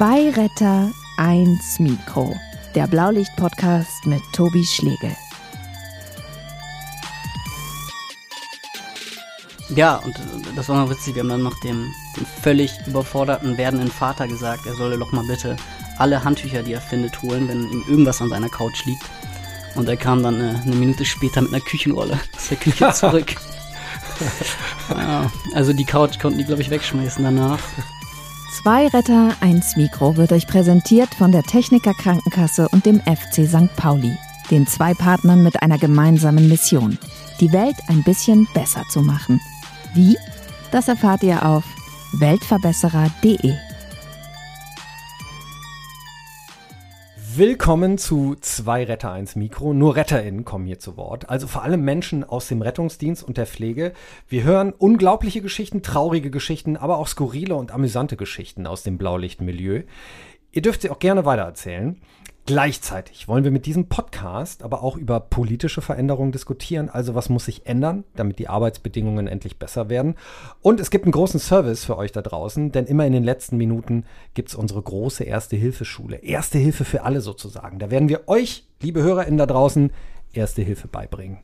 Zwei Retter, eins Mikro. Der Blaulicht-Podcast mit Tobi Schlegel. Ja, und äh, das war noch witzig. Wir haben dann noch dem, dem völlig überforderten werdenden Vater gesagt, er solle doch mal bitte alle Handtücher, die er findet, holen, wenn ihm irgendwas an seiner Couch liegt. Und er kam dann eine, eine Minute später mit einer Küchenrolle aus der Küche zurück. ja, also die Couch konnten die, glaube ich, wegschmeißen danach. Zwei Retter, eins Mikro wird euch präsentiert von der Techniker Krankenkasse und dem FC St. Pauli, den zwei Partnern mit einer gemeinsamen Mission, die Welt ein bisschen besser zu machen. Wie? Das erfahrt ihr auf weltverbesserer.de. Willkommen zu zwei Retter 1 Mikro. Nur RetterInnen kommen hier zu Wort. Also vor allem Menschen aus dem Rettungsdienst und der Pflege. Wir hören unglaubliche Geschichten, traurige Geschichten, aber auch skurrile und amüsante Geschichten aus dem Blaulichtmilieu. Ihr dürft sie auch gerne weitererzählen. Gleichzeitig wollen wir mit diesem Podcast aber auch über politische Veränderungen diskutieren. Also was muss sich ändern, damit die Arbeitsbedingungen endlich besser werden. Und es gibt einen großen Service für euch da draußen, denn immer in den letzten Minuten gibt es unsere große Erste-Hilfe-Schule. Erste Hilfe für alle sozusagen. Da werden wir euch, liebe HörerInnen da draußen, Erste Hilfe beibringen.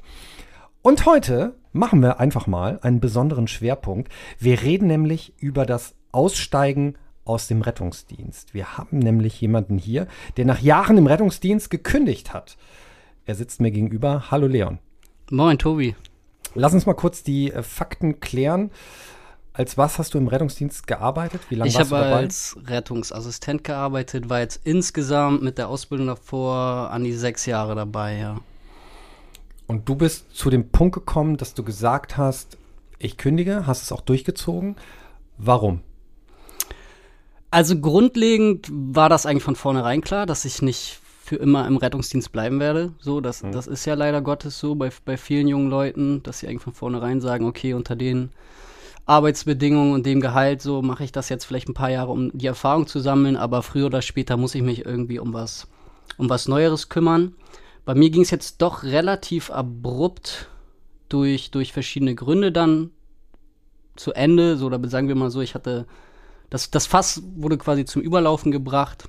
Und heute machen wir einfach mal einen besonderen Schwerpunkt. Wir reden nämlich über das Aussteigen aus dem Rettungsdienst. Wir haben nämlich jemanden hier, der nach Jahren im Rettungsdienst gekündigt hat. Er sitzt mir gegenüber. Hallo Leon. Moin, Tobi. Lass uns mal kurz die äh, Fakten klären. Als was hast du im Rettungsdienst gearbeitet? Wie lange ich warst du dabei? Ich habe als Rettungsassistent gearbeitet, war jetzt insgesamt mit der Ausbildung davor an die sechs Jahre dabei, ja. Und du bist zu dem Punkt gekommen, dass du gesagt hast, ich kündige, hast es auch durchgezogen. Warum? Also grundlegend war das eigentlich von vornherein klar, dass ich nicht für immer im Rettungsdienst bleiben werde. So, das, mhm. das ist ja leider Gottes so bei, bei vielen jungen Leuten, dass sie eigentlich von vornherein sagen, okay, unter den Arbeitsbedingungen und dem Gehalt, so mache ich das jetzt vielleicht ein paar Jahre, um die Erfahrung zu sammeln, aber früher oder später muss ich mich irgendwie um was, um was Neueres kümmern. Bei mir ging es jetzt doch relativ abrupt durch, durch verschiedene Gründe dann zu Ende. So, oder sagen wir mal so, ich hatte das, das Fass wurde quasi zum Überlaufen gebracht.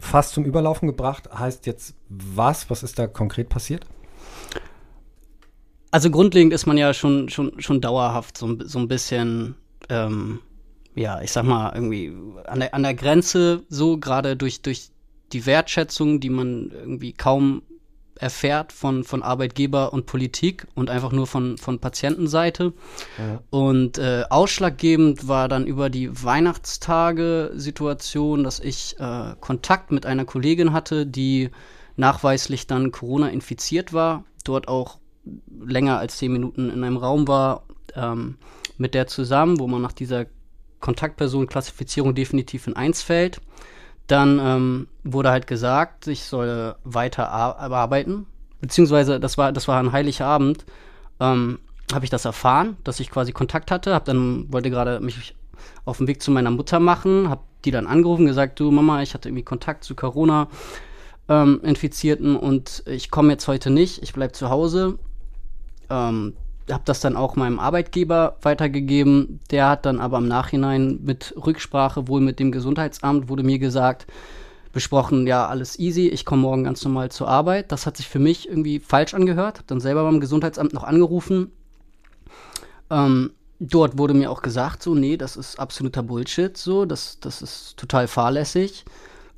Fass zum Überlaufen gebracht heißt jetzt was? Was ist da konkret passiert? Also grundlegend ist man ja schon, schon, schon dauerhaft so, so ein bisschen, ähm, ja, ich sag mal, irgendwie an der, an der Grenze so, gerade durch, durch die Wertschätzung, die man irgendwie kaum erfährt von, von Arbeitgeber und Politik und einfach nur von, von Patientenseite. Ja. Und äh, ausschlaggebend war dann über die Weihnachtstage Situation, dass ich äh, Kontakt mit einer Kollegin hatte, die nachweislich dann Corona infiziert war, dort auch länger als zehn Minuten in einem Raum war, ähm, mit der zusammen, wo man nach dieser Kontaktpersonenklassifizierung definitiv in eins fällt. Dann ähm, wurde halt gesagt, ich soll weiter arbeiten. Beziehungsweise, das war, das war ein heiliger Abend, ähm, habe ich das erfahren, dass ich quasi Kontakt hatte. Hab dann, wollte gerade mich auf den Weg zu meiner Mutter machen, habe die dann angerufen, gesagt, du Mama, ich hatte irgendwie Kontakt zu Corona. Ähm, Infizierten und ich komme jetzt heute nicht, ich bleibe zu Hause. Ähm, habe das dann auch meinem Arbeitgeber weitergegeben. Der hat dann aber im Nachhinein mit Rücksprache wohl mit dem Gesundheitsamt wurde mir gesagt, besprochen, ja, alles easy, ich komme morgen ganz normal zur Arbeit. Das hat sich für mich irgendwie falsch angehört. Hab dann selber beim Gesundheitsamt noch angerufen. Ähm, dort wurde mir auch gesagt, so, nee, das ist absoluter Bullshit, so, das, das ist total fahrlässig.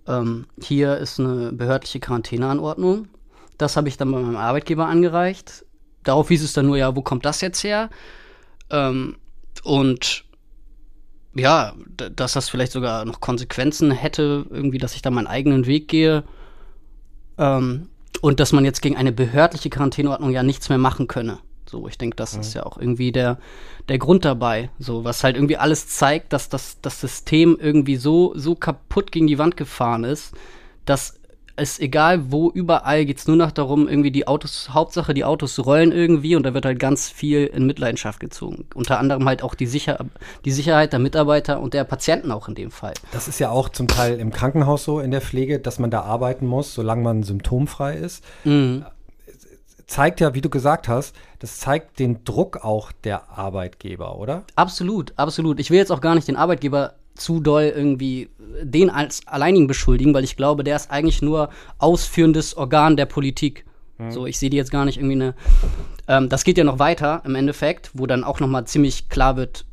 Ähm, hier ist eine behördliche Quarantäneanordnung. Das habe ich dann bei meinem Arbeitgeber angereicht darauf hieß es dann nur, ja, wo kommt das jetzt her? Ähm, und ja, dass das vielleicht sogar noch Konsequenzen hätte, irgendwie, dass ich da meinen eigenen Weg gehe. Ähm, und dass man jetzt gegen eine behördliche Quarantäneordnung ja nichts mehr machen könne. So, ich denke, das mhm. ist ja auch irgendwie der, der Grund dabei. So, was halt irgendwie alles zeigt, dass das, das System irgendwie so, so kaputt gegen die Wand gefahren ist, dass ist egal wo, überall geht es nur noch darum, irgendwie die Autos, Hauptsache die Autos rollen irgendwie und da wird halt ganz viel in Mitleidenschaft gezogen. Unter anderem halt auch die, Sicher die Sicherheit der Mitarbeiter und der Patienten auch in dem Fall. Das ist ja auch zum Teil im Krankenhaus so in der Pflege, dass man da arbeiten muss, solange man symptomfrei ist. Mhm. Zeigt ja, wie du gesagt hast, das zeigt den Druck auch der Arbeitgeber, oder? Absolut, absolut. Ich will jetzt auch gar nicht den Arbeitgeber zu doll irgendwie den als alleinigen beschuldigen, weil ich glaube, der ist eigentlich nur ausführendes Organ der Politik. Mhm. So, ich sehe die jetzt gar nicht irgendwie eine. Ähm, das geht ja noch weiter im Endeffekt, wo dann auch noch mal ziemlich klar wird,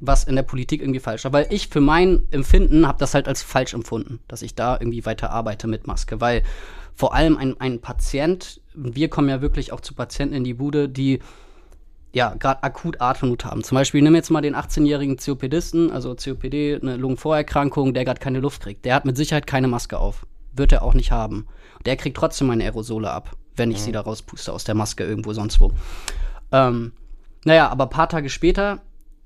was in der Politik irgendwie falsch war. Weil ich für mein Empfinden habe das halt als falsch empfunden, dass ich da irgendwie weiter arbeite mit Maske. Weil vor allem ein, ein Patient, wir kommen ja wirklich auch zu Patienten in die Bude, die ja, gerade akut Atemnot haben. Zum Beispiel, nimm jetzt mal den 18-jährigen COPDisten, also COPD, eine Lungenvorerkrankung, der gerade keine Luft kriegt. Der hat mit Sicherheit keine Maske auf. Wird er auch nicht haben. Der kriegt trotzdem meine Aerosole ab, wenn ich mhm. sie da rauspuste aus der Maske irgendwo sonst wo. Ähm, naja, aber ein paar Tage später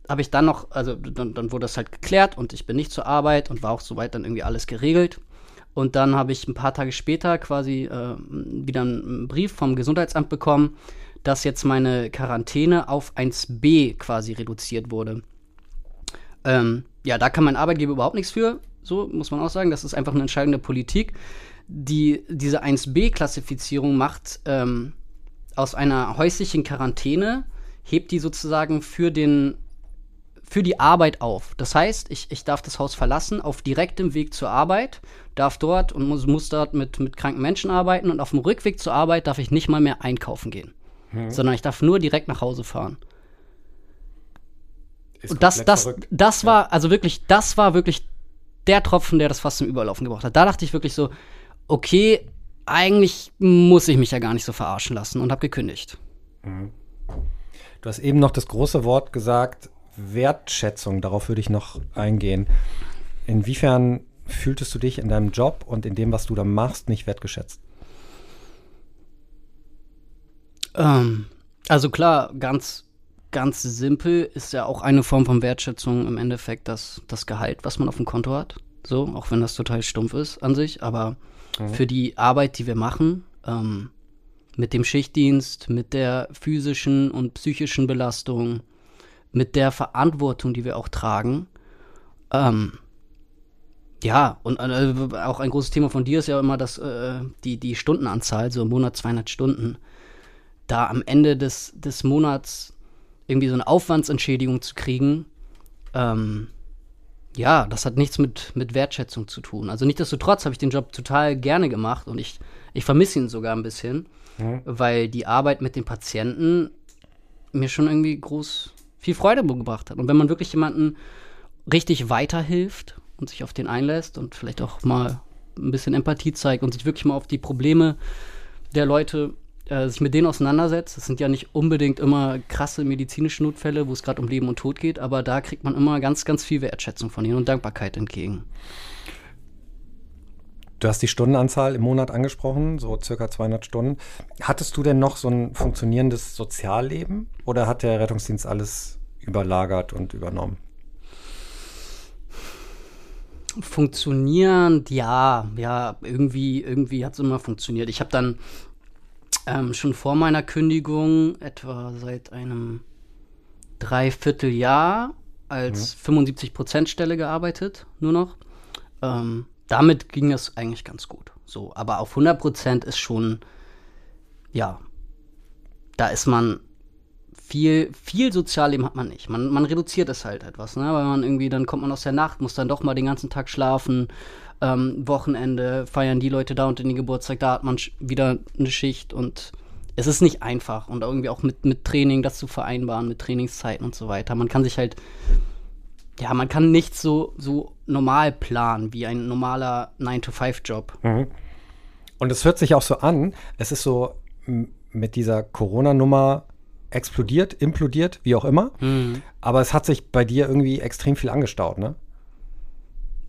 habe ich dann noch, also dann, dann, wurde das halt geklärt und ich bin nicht zur Arbeit und war auch soweit dann irgendwie alles geregelt. Und dann habe ich ein paar Tage später quasi äh, wieder einen Brief vom Gesundheitsamt bekommen, dass jetzt meine Quarantäne auf 1b quasi reduziert wurde. Ähm, ja, da kann mein Arbeitgeber überhaupt nichts für, so muss man auch sagen. Das ist einfach eine entscheidende Politik. Die, diese 1b-Klassifizierung macht ähm, aus einer häuslichen Quarantäne, hebt die sozusagen für den für die Arbeit auf. Das heißt, ich, ich darf das Haus verlassen auf direktem Weg zur Arbeit, darf dort und muss, muss dort mit, mit kranken Menschen arbeiten und auf dem Rückweg zur Arbeit darf ich nicht mal mehr einkaufen gehen mhm. sondern ich darf nur direkt nach Hause fahren. Ist und das, das, verrückt. das war, ja. also wirklich, das war wirklich der Tropfen, der das fast zum Überlaufen gebracht hat. Da dachte ich wirklich so, okay, eigentlich muss ich mich ja gar nicht so verarschen lassen und habe gekündigt. Mhm. Du hast eben noch das große Wort gesagt, Wertschätzung. Darauf würde ich noch eingehen. Inwiefern fühltest du dich in deinem Job und in dem, was du da machst, nicht wertgeschätzt? Ähm, also klar, ganz, ganz simpel ist ja auch eine Form von Wertschätzung im Endeffekt das, das Gehalt, was man auf dem Konto hat. So, auch wenn das total stumpf ist an sich, aber mhm. für die Arbeit, die wir machen, ähm, mit dem Schichtdienst, mit der physischen und psychischen Belastung, mit der Verantwortung, die wir auch tragen, ähm, ja, und äh, auch ein großes Thema von dir ist ja immer das, äh, die, die Stundenanzahl, so im Monat 200 Stunden da am Ende des, des Monats irgendwie so eine Aufwandsentschädigung zu kriegen, ähm, ja, das hat nichts mit, mit Wertschätzung zu tun. Also nichtsdestotrotz habe ich den Job total gerne gemacht und ich, ich vermisse ihn sogar ein bisschen, mhm. weil die Arbeit mit den Patienten mir schon irgendwie groß viel Freude gebracht hat. Und wenn man wirklich jemanden richtig weiterhilft und sich auf den einlässt und vielleicht auch mal ein bisschen Empathie zeigt und sich wirklich mal auf die Probleme der Leute äh, sich mit denen auseinandersetzt. Das sind ja nicht unbedingt immer krasse medizinische Notfälle, wo es gerade um Leben und Tod geht, aber da kriegt man immer ganz, ganz viel Wertschätzung von ihnen und Dankbarkeit entgegen. Du hast die Stundenanzahl im Monat angesprochen, so circa 200 Stunden. Hattest du denn noch so ein funktionierendes Sozialleben oder hat der Rettungsdienst alles überlagert und übernommen? Funktionierend, ja, ja, irgendwie, irgendwie hat es immer funktioniert. Ich habe dann ähm, schon vor meiner Kündigung, etwa seit einem Dreivierteljahr, als mhm. 75%-Stelle gearbeitet, nur noch. Ähm, damit ging es eigentlich ganz gut. So, aber auf 100% ist schon, ja, da ist man viel, viel Sozialleben hat man nicht. Man, man reduziert es halt etwas, ne? Weil man irgendwie, dann kommt man aus der Nacht, muss dann doch mal den ganzen Tag schlafen, ähm, Wochenende feiern die Leute da und in den Geburtstag, da hat man wieder eine Schicht und es ist nicht einfach und irgendwie auch mit, mit Training das zu vereinbaren, mit Trainingszeiten und so weiter. Man kann sich halt, ja, man kann nicht so, so normal planen wie ein normaler 9-to-5-Job. Mhm. Und es hört sich auch so an, es ist so mit dieser Corona-Nummer explodiert, implodiert, wie auch immer. Mhm. Aber es hat sich bei dir irgendwie extrem viel angestaut, ne?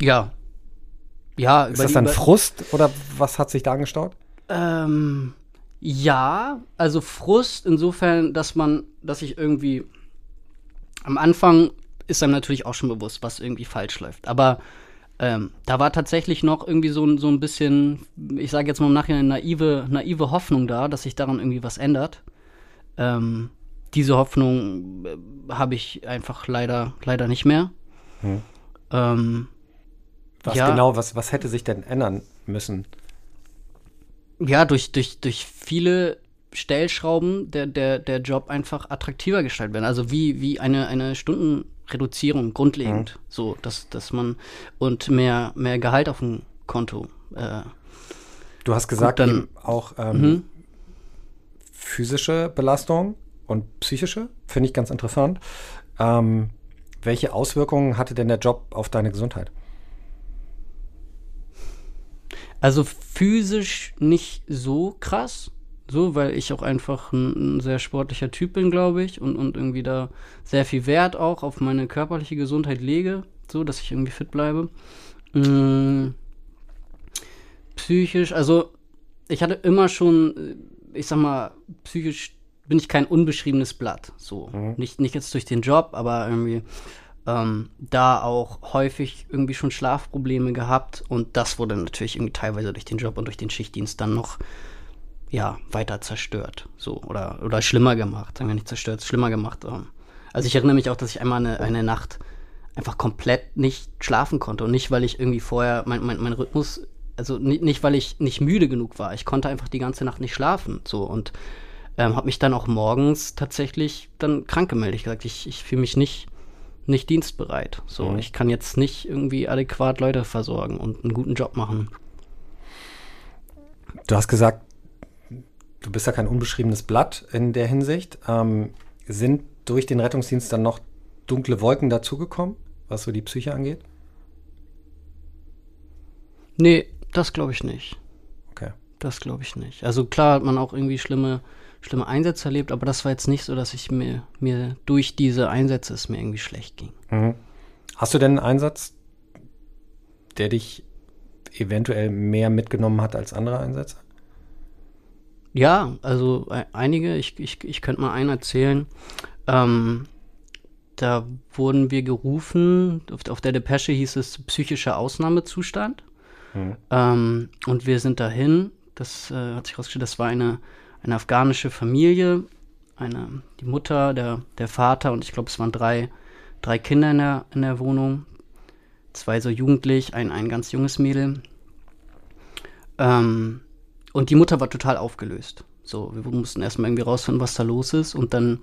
Ja, ja, ist das dann Frust oder was hat sich da angestaut? Ähm, ja, also Frust insofern, dass man, dass ich irgendwie am Anfang ist einem natürlich auch schon bewusst, was irgendwie falsch läuft. Aber ähm, da war tatsächlich noch irgendwie so, so ein bisschen, ich sage jetzt mal im Nachhinein, naive, naive Hoffnung da, dass sich daran irgendwie was ändert. Ähm, diese Hoffnung äh, habe ich einfach leider, leider nicht mehr. Hm. Ähm, was ja. genau, was, was hätte sich denn ändern müssen? Ja, durch, durch, durch viele Stellschrauben der, der, der Job einfach attraktiver gestaltet werden. Also wie, wie eine, eine Stunden, Reduzierung grundlegend. Mhm. So, dass, dass man und mehr, mehr Gehalt auf dem Konto. Äh, du hast gesagt, dann, auch ähm, mhm. Physische Belastung und psychische, finde ich ganz interessant. Ähm, welche Auswirkungen hatte denn der Job auf deine Gesundheit? Also physisch nicht so krass, so, weil ich auch einfach ein, ein, sehr sportlicher Typ bin, glaube ich, und, und irgendwie da sehr viel Wert auch auf meine körperliche Gesundheit lege, so, dass ich irgendwie fit bleibe. Mhm. Psychisch, also ich hatte immer schon, ich sag mal, psychisch bin ich kein unbeschriebenes Blatt, so. Mhm. Nicht, nicht jetzt durch den Job, aber irgendwie ähm, da auch häufig irgendwie schon Schlafprobleme gehabt und das wurde natürlich irgendwie teilweise durch den Job und durch den Schichtdienst dann noch ja weiter zerstört so oder oder schlimmer gemacht sagen wir nicht zerstört schlimmer gemacht ähm. also ich erinnere mich auch dass ich einmal eine, eine Nacht einfach komplett nicht schlafen konnte und nicht weil ich irgendwie vorher mein, mein, mein Rhythmus also nicht, weil ich nicht müde genug war ich konnte einfach die ganze Nacht nicht schlafen so und ähm, habe mich dann auch morgens tatsächlich dann krank gemeldet ich gesagt ich, ich fühle mich nicht nicht dienstbereit. So, mhm. ich kann jetzt nicht irgendwie adäquat Leute versorgen und einen guten Job machen. Du hast gesagt, du bist ja kein unbeschriebenes Blatt in der Hinsicht. Ähm, sind durch den Rettungsdienst dann noch dunkle Wolken dazugekommen, was so die Psyche angeht? Nee, das glaube ich nicht. Okay. Das glaube ich nicht. Also klar hat man auch irgendwie schlimme schlimme Einsätze erlebt, aber das war jetzt nicht so, dass ich mir, mir durch diese Einsätze es mir irgendwie schlecht ging. Mhm. Hast du denn einen Einsatz, der dich eventuell mehr mitgenommen hat als andere Einsätze? Ja, also äh, einige. Ich, ich, ich könnte mal einen erzählen. Ähm, da wurden wir gerufen, auf, der Depesche hieß es psychischer Ausnahmezustand. Mhm. Ähm, und wir sind dahin. Das äh, hat sich herausgestellt, das war eine eine afghanische Familie, eine, die Mutter, der, der Vater und ich glaube, es waren drei, drei Kinder in der, in der Wohnung. Zwei so jugendlich, ein, ein ganz junges Mädel. Ähm, und die Mutter war total aufgelöst. So, wir mussten erstmal irgendwie rausfinden, was da los ist. Und dann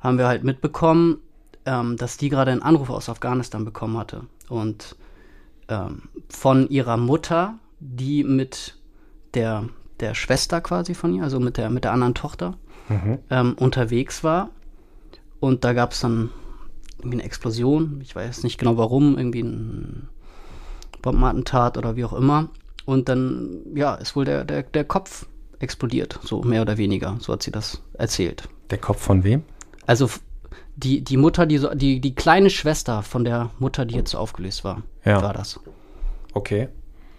haben wir halt mitbekommen, ähm, dass die gerade einen Anruf aus Afghanistan bekommen hatte. Und ähm, von ihrer Mutter, die mit der der Schwester quasi von ihr, also mit der, mit der anderen Tochter, mhm. ähm, unterwegs war. Und da gab es dann irgendwie eine Explosion. Ich weiß nicht genau warum, irgendwie ein Bombenattentat oder wie auch immer. Und dann, ja, ist wohl der, der, der Kopf explodiert, so mehr oder weniger. So hat sie das erzählt. Der Kopf von wem? Also die, die Mutter, die, so, die, die kleine Schwester von der Mutter, die jetzt aufgelöst war, ja. war das. Okay.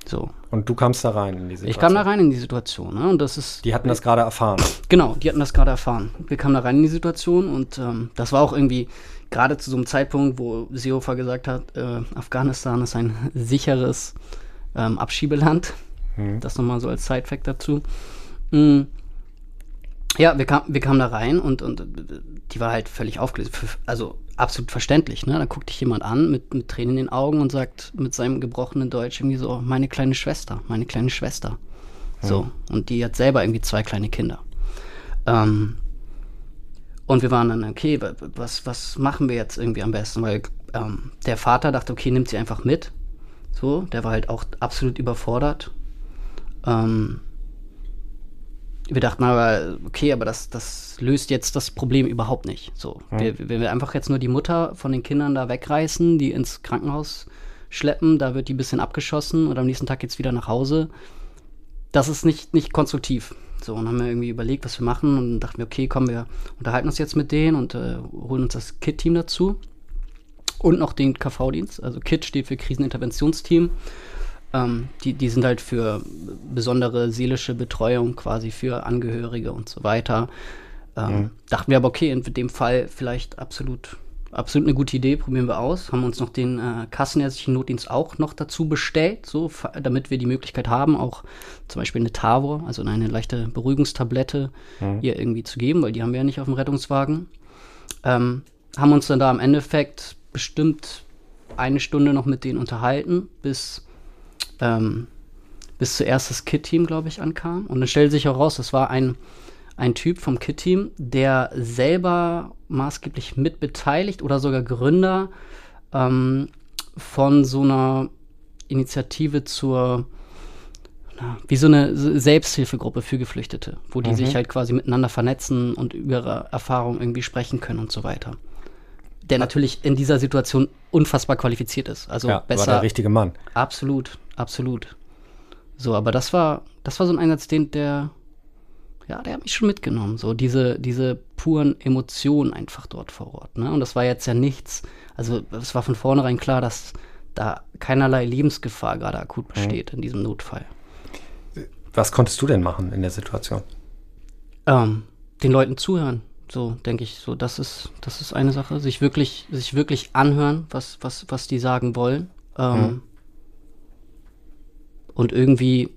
So. Und du kamst da rein in die Situation? Ich kam da rein in die Situation. Ne? Und das ist, die hatten das gerade erfahren? Genau, die hatten das gerade erfahren. Wir kamen da rein in die Situation und ähm, das war auch irgendwie gerade zu so einem Zeitpunkt, wo Seehofer gesagt hat, äh, Afghanistan ist ein sicheres ähm, Abschiebeland. Mhm. Das nochmal so als Side-Fact dazu. Mhm. Ja, wir, kam, wir kamen da rein und, und die war halt völlig aufgelöst. Also absolut verständlich, ne? Da guckt dich jemand an mit, mit Tränen in den Augen und sagt mit seinem gebrochenen Deutsch irgendwie so, meine kleine Schwester, meine kleine Schwester. So. Und die hat selber irgendwie zwei kleine Kinder. Ähm, und wir waren dann, okay, was, was machen wir jetzt irgendwie am besten? Weil ähm, der Vater dachte, okay, nimmt sie einfach mit. So, der war halt auch absolut überfordert. Ähm, wir dachten aber, okay, aber das, das löst jetzt das Problem überhaupt nicht. So, mhm. wir, wenn wir einfach jetzt nur die Mutter von den Kindern da wegreißen, die ins Krankenhaus schleppen, da wird die ein bisschen abgeschossen und am nächsten Tag geht's wieder nach Hause. Das ist nicht, nicht konstruktiv. So, und haben wir irgendwie überlegt, was wir machen und dachten wir, okay, komm, wir unterhalten uns jetzt mit denen und äh, holen uns das KIT-Team dazu. Und noch den KV-Dienst. Also KIT steht für Kriseninterventionsteam. Ähm, die, die sind halt für besondere seelische Betreuung quasi für Angehörige und so weiter. Ähm, mhm. Dachten wir aber, okay, in dem Fall vielleicht absolut, absolut eine gute Idee, probieren wir aus. Haben uns noch den äh, kassenärztlichen Notdienst auch noch dazu bestellt, so, damit wir die Möglichkeit haben, auch zum Beispiel eine Tavor, also eine leichte Beruhigungstablette, mhm. ihr irgendwie zu geben, weil die haben wir ja nicht auf dem Rettungswagen. Ähm, haben uns dann da im Endeffekt bestimmt eine Stunde noch mit denen unterhalten, bis ähm, bis zuerst das Kit-Team, glaube ich, ankam. Und dann stellte sich auch raus, das war ein, ein Typ vom Kit-Team, der selber maßgeblich mitbeteiligt oder sogar Gründer ähm, von so einer Initiative zur, na, wie so eine Selbsthilfegruppe für Geflüchtete, wo die mhm. sich halt quasi miteinander vernetzen und über ihre Erfahrungen irgendwie sprechen können und so weiter. Der natürlich in dieser Situation unfassbar qualifiziert ist. Also ja, besser. War der richtige Mann. Absolut, absolut. So, aber das war, das war so ein Einsatz, den der, ja, der hat mich schon mitgenommen. So diese, diese puren Emotionen einfach dort vor Ort. Ne? Und das war jetzt ja nichts, also es war von vornherein klar, dass da keinerlei Lebensgefahr gerade akut mhm. besteht mhm. in diesem Notfall. Was konntest du denn machen in der Situation? Ähm, den Leuten zuhören. So denke ich, so das ist das ist eine Sache, sich wirklich sich wirklich anhören, was was was die sagen wollen. Ähm, mhm. Und irgendwie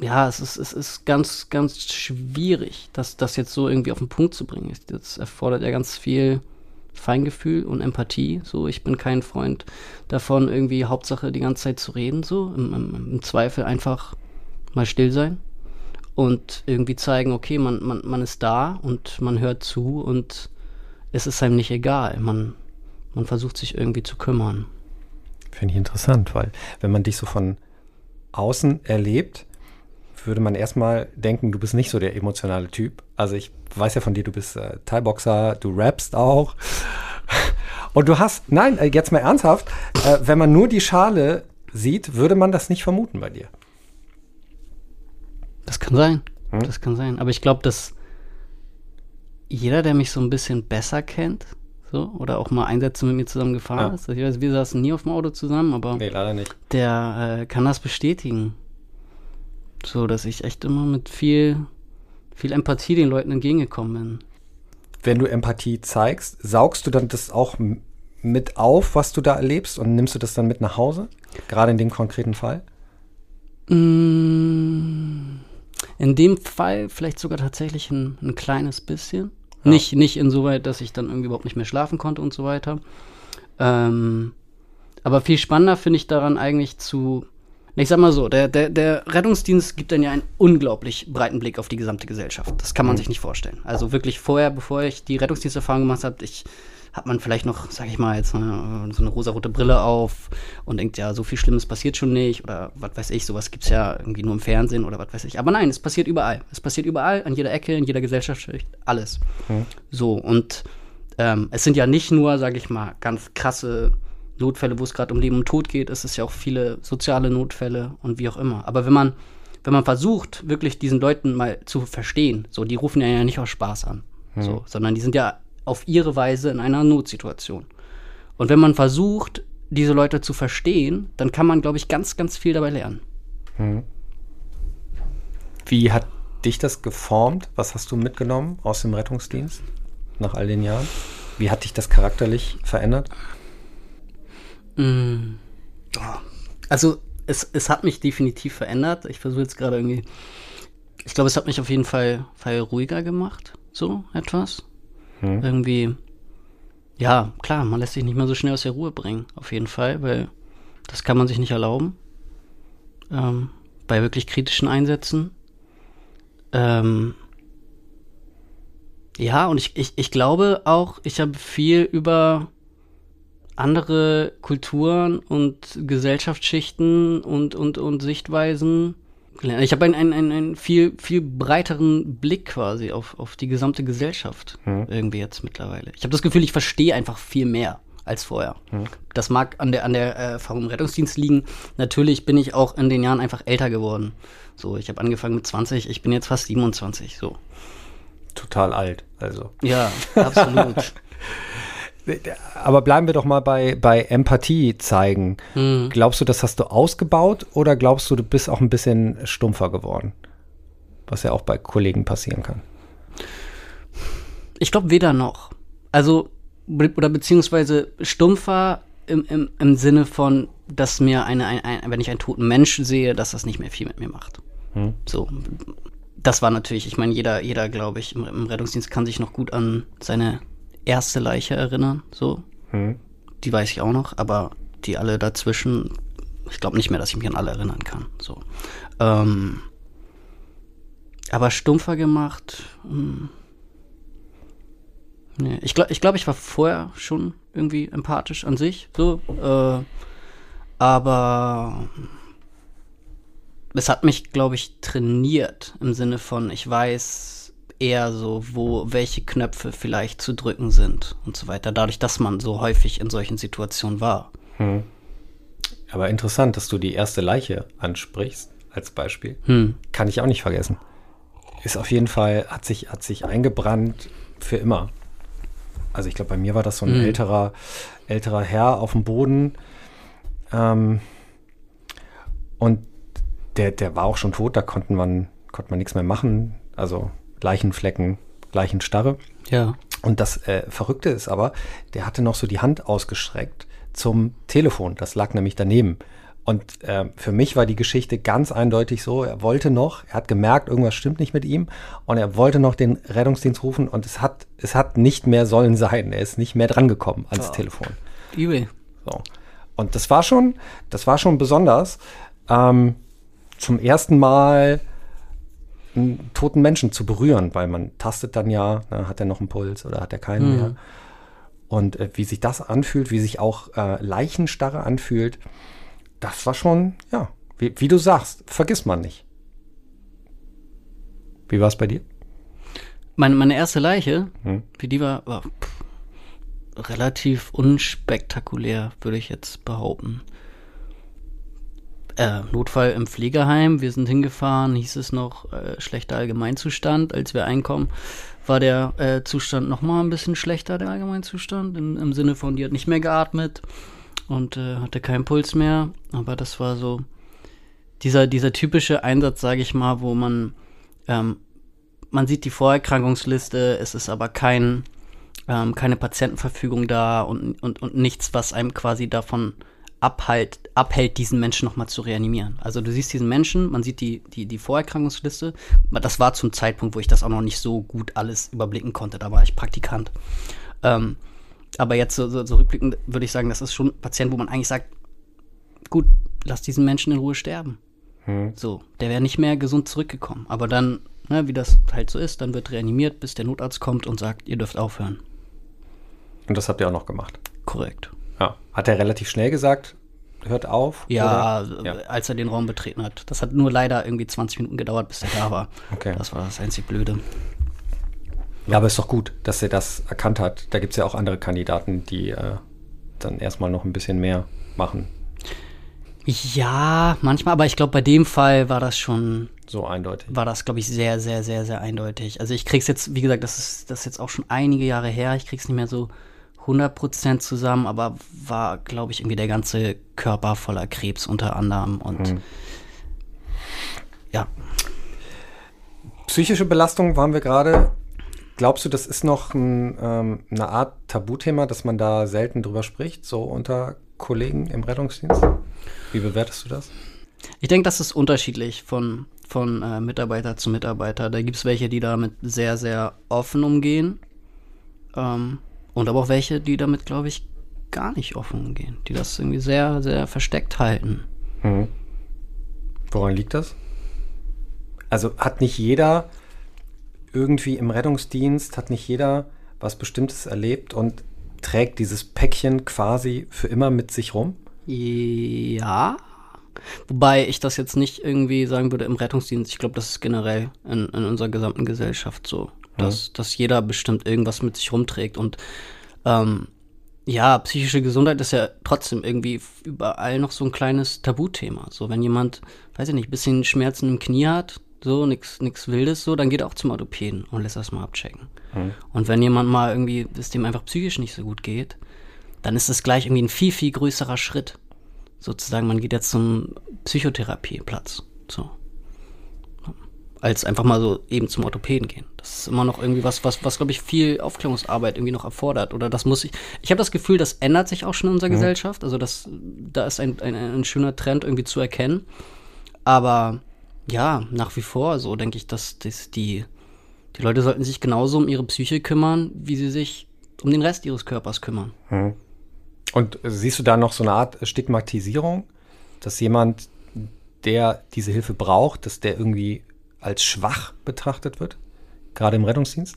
ja, es ist, es ist ganz, ganz schwierig, das, das jetzt so irgendwie auf den Punkt zu bringen. Das erfordert ja ganz viel Feingefühl und Empathie. So, ich bin kein Freund davon, irgendwie Hauptsache die ganze Zeit zu reden. So, im, im, im Zweifel einfach mal still sein und irgendwie zeigen, okay, man, man, man ist da und man hört zu und es ist einem nicht egal. Man, man versucht sich irgendwie zu kümmern. Finde ich interessant, weil wenn man dich so von außen erlebt, würde man erstmal denken, du bist nicht so der emotionale Typ. Also ich weiß ja von dir, du bist äh, Thai-Boxer, du rappst auch. Und du hast, nein, äh, jetzt mal ernsthaft, äh, wenn man nur die Schale sieht, würde man das nicht vermuten bei dir. Das kann sein. Hm? Das kann sein. Aber ich glaube, dass jeder, der mich so ein bisschen besser kennt, so, oder auch mal Einsätze mit mir zusammen gefahren ja. ist. Ich weiß, wir saßen nie auf dem Auto zusammen, aber nee, leider nicht. der äh, kann das bestätigen. So, dass ich echt immer mit viel, viel Empathie den Leuten entgegengekommen bin. Wenn du Empathie zeigst, saugst du dann das auch mit auf, was du da erlebst und nimmst du das dann mit nach Hause? Gerade in dem konkreten Fall? Mm, in dem Fall vielleicht sogar tatsächlich ein, ein kleines bisschen. Ja. Nicht, nicht insoweit, dass ich dann irgendwie überhaupt nicht mehr schlafen konnte und so weiter. Ähm, aber viel spannender finde ich daran eigentlich zu, ich sag mal so, der, der, der Rettungsdienst gibt dann ja einen unglaublich breiten Blick auf die gesamte Gesellschaft. Das kann man mhm. sich nicht vorstellen. Also wirklich vorher, bevor ich die Rettungsdiensterfahrung gemacht habe, ich hat man vielleicht noch, sag ich mal, jetzt eine, so eine rosarote Brille auf und denkt, ja, so viel Schlimmes passiert schon nicht oder was weiß ich, sowas gibt es ja irgendwie nur im Fernsehen oder was weiß ich. Aber nein, es passiert überall. Es passiert überall, an jeder Ecke, in jeder Gesellschaftsschicht, alles. Mhm. So, und ähm, es sind ja nicht nur, sag ich mal, ganz krasse Notfälle, wo es gerade um Leben und Tod geht, es ist ja auch viele soziale Notfälle und wie auch immer. Aber wenn man, wenn man versucht, wirklich diesen Leuten mal zu verstehen, so, die rufen ja nicht aus Spaß an, mhm. so, sondern die sind ja auf ihre Weise in einer Notsituation. Und wenn man versucht, diese Leute zu verstehen, dann kann man, glaube ich, ganz, ganz viel dabei lernen. Mhm. Wie hat dich das geformt? Was hast du mitgenommen aus dem Rettungsdienst nach all den Jahren? Wie hat dich das charakterlich verändert? Mm. Also es, es hat mich definitiv verändert. Ich versuche jetzt gerade irgendwie. Ich glaube, es hat mich auf jeden Fall, Fall ruhiger gemacht, so etwas. Hm. Irgendwie, ja, klar, man lässt sich nicht mehr so schnell aus der Ruhe bringen, auf jeden Fall, weil das kann man sich nicht erlauben. Ähm, bei wirklich kritischen Einsätzen. Ähm, ja, und ich, ich, ich glaube auch, ich habe viel über andere Kulturen und Gesellschaftsschichten und, und, und Sichtweisen gelernt. Ich habe einen, einen, einen viel, viel breiteren Blick quasi auf, auf die gesamte Gesellschaft hm. irgendwie jetzt mittlerweile. Ich habe das Gefühl, ich verstehe einfach viel mehr als vorher. Hm. Das mag an der, an der Erfahrung im Rettungsdienst liegen. Natürlich bin ich auch in den Jahren einfach älter geworden. So, ich habe angefangen mit 20, ich bin jetzt fast 27, so. Total alt, also. Ja, absolut. Aber bleiben wir doch mal bei, bei Empathie zeigen. Mhm. Glaubst du, das hast du ausgebaut oder glaubst du, du bist auch ein bisschen stumpfer geworden? Was ja auch bei Kollegen passieren kann. Ich glaube weder noch. Also, oder beziehungsweise stumpfer im, im, im Sinne von, dass mir eine, ein, ein, wenn ich einen toten Menschen sehe, dass das nicht mehr viel mit mir macht. Hm. So. Das war natürlich, ich meine, jeder, jeder, glaube ich, im, im Rettungsdienst kann sich noch gut an seine erste Leiche erinnern, so. Hm. Die weiß ich auch noch, aber die alle dazwischen, ich glaube nicht mehr, dass ich mich an alle erinnern kann, so. Ähm, aber stumpfer gemacht, hm. Nee, ich glaube, ich, glaub, ich war vorher schon irgendwie empathisch an sich, so. Äh, aber es hat mich, glaube ich, trainiert im Sinne von, ich weiß eher so, wo welche Knöpfe vielleicht zu drücken sind und so weiter, dadurch, dass man so häufig in solchen Situationen war. Hm. Aber interessant, dass du die erste Leiche ansprichst als Beispiel. Hm. Kann ich auch nicht vergessen. Ist auf jeden Fall, hat sich, hat sich eingebrannt für immer. Also ich glaube, bei mir war das so ein hm. älterer, älterer Herr auf dem Boden. Ähm, und der, der war auch schon tot, da konnte man, konnte man nichts mehr machen. Also Leichenflecken, Leichenstarre. Ja. Und das äh, Verrückte ist aber, der hatte noch so die Hand ausgestreckt zum Telefon. Das lag nämlich daneben. Und äh, für mich war die Geschichte ganz eindeutig so, er wollte noch, er hat gemerkt, irgendwas stimmt nicht mit ihm und er wollte noch den Rettungsdienst rufen und es hat, es hat nicht mehr sollen sein. Er ist nicht mehr drangekommen ans oh. Telefon. Übel. So. Und das war schon, das war schon besonders, ähm, zum ersten Mal einen toten Menschen zu berühren, weil man tastet dann ja, ne, hat er noch einen Puls oder hat er keinen mhm. mehr. Und äh, wie sich das anfühlt, wie sich auch äh, Leichenstarre anfühlt, das war schon, ja, wie, wie du sagst, vergisst man nicht. Wie war es bei dir? Meine, meine erste Leiche, hm. wie die war, war pff, relativ unspektakulär, würde ich jetzt behaupten. Äh, Notfall im Pflegeheim, wir sind hingefahren, hieß es noch äh, schlechter Allgemeinzustand. Als wir einkommen, war der äh, Zustand nochmal ein bisschen schlechter, der Allgemeinzustand, im, im Sinne von, die hat nicht mehr geatmet und äh, hatte keinen Puls mehr. Aber das war so dieser, dieser typische Einsatz, sage ich mal, wo man, ähm, man sieht die Vorerkrankungsliste, es ist aber kein, ähm, keine Patientenverfügung da und, und, und nichts, was einem quasi davon abhält, abhält, diesen Menschen nochmal zu reanimieren. Also du siehst diesen Menschen, man sieht die, die, die Vorerkrankungsliste. Das war zum Zeitpunkt, wo ich das auch noch nicht so gut alles überblicken konnte. Da war ich Praktikant. Ähm, aber jetzt so, so, so rückblickend würde ich sagen, das ist schon ein Patient, wo man eigentlich sagt, gut, lass diesen Menschen in Ruhe sterben. Hm. So, der wäre nicht mehr gesund zurückgekommen. Aber dann, ne, wie das halt so ist, dann wird reanimiert, bis der Notarzt kommt und sagt, ihr dürft aufhören. Und das habt ihr auch noch gemacht? Korrekt. Ja. Hat er relativ schnell gesagt, hört auf? Ja, ja, als er den Raum betreten hat. Das hat nur leider irgendwie 20 Minuten gedauert, bis er da war. Okay. Das war das einzig Blöde. Ja, aber ist doch gut, dass er das erkannt hat. Da gibt es ja auch andere Kandidaten, die äh, dann erstmal noch ein bisschen mehr machen. Ja, manchmal, aber ich glaube, bei dem Fall war das schon. So eindeutig. War das, glaube ich, sehr, sehr, sehr, sehr eindeutig. Also ich krieg's jetzt, wie gesagt, das ist, das ist jetzt auch schon einige Jahre her. Ich krieg's nicht mehr so 100% zusammen, aber war, glaube ich, irgendwie der ganze Körper voller Krebs unter anderem und mhm. ja. Psychische Belastung waren wir gerade. Glaubst du, das ist noch ein, ähm, eine Art Tabuthema, dass man da selten drüber spricht, so unter Kollegen im Rettungsdienst? Wie bewertest du das? Ich denke, das ist unterschiedlich von, von äh, Mitarbeiter zu Mitarbeiter. Da gibt es welche, die damit sehr, sehr offen umgehen. Ähm, und aber auch welche, die damit, glaube ich, gar nicht offen umgehen. Die das irgendwie sehr, sehr versteckt halten. Mhm. Woran liegt das? Also hat nicht jeder irgendwie im Rettungsdienst hat nicht jeder was Bestimmtes erlebt und trägt dieses Päckchen quasi für immer mit sich rum? Ja. Wobei ich das jetzt nicht irgendwie sagen würde im Rettungsdienst. Ich glaube, das ist generell in, in, unserer gesamten Gesellschaft so, dass, mhm. dass jeder bestimmt irgendwas mit sich rumträgt. Und ähm, ja, psychische Gesundheit ist ja trotzdem irgendwie überall noch so ein kleines Tabuthema. So, wenn jemand, weiß ich nicht, ein bisschen Schmerzen im Knie hat, so, nix, nix Wildes, so, dann geht er auch zum Orthopäden und lässt das mal abchecken. Mhm. Und wenn jemand mal irgendwie, es dem einfach psychisch nicht so gut geht, dann ist es gleich irgendwie ein viel, viel größerer Schritt. Sozusagen, man geht jetzt zum Psychotherapieplatz. So. Als einfach mal so eben zum Orthopäden gehen. Das ist immer noch irgendwie was, was, was glaube ich, viel Aufklärungsarbeit irgendwie noch erfordert. Oder das muss ich. Ich habe das Gefühl, das ändert sich auch schon in unserer mhm. Gesellschaft. Also das, da ist ein, ein, ein schöner Trend irgendwie zu erkennen. Aber ja, nach wie vor so denke ich, dass, dass die, die Leute sollten sich genauso um ihre Psyche kümmern, wie sie sich um den Rest ihres Körpers kümmern. Hm. Und siehst du da noch so eine Art Stigmatisierung, dass jemand, der diese Hilfe braucht, dass der irgendwie als schwach betrachtet wird, gerade im Rettungsdienst?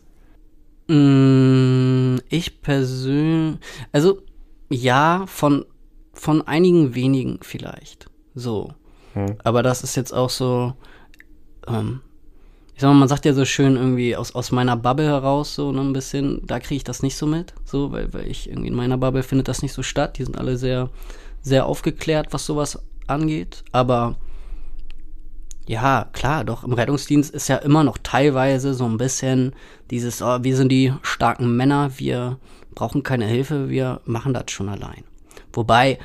Mm, ich persönlich, also ja, von, von einigen wenigen vielleicht. So. Hm. Aber das ist jetzt auch so, ähm, ich sag mal, man sagt ja so schön irgendwie aus, aus meiner Bubble heraus, so ne, ein bisschen, da kriege ich das nicht so mit, so, weil, weil ich irgendwie in meiner Bubble findet das nicht so statt. Die sind alle sehr, sehr aufgeklärt, was sowas angeht. Aber ja, klar, doch im Rettungsdienst ist ja immer noch teilweise so ein bisschen dieses, oh, wir sind die starken Männer, wir brauchen keine Hilfe, wir machen das schon allein. Wobei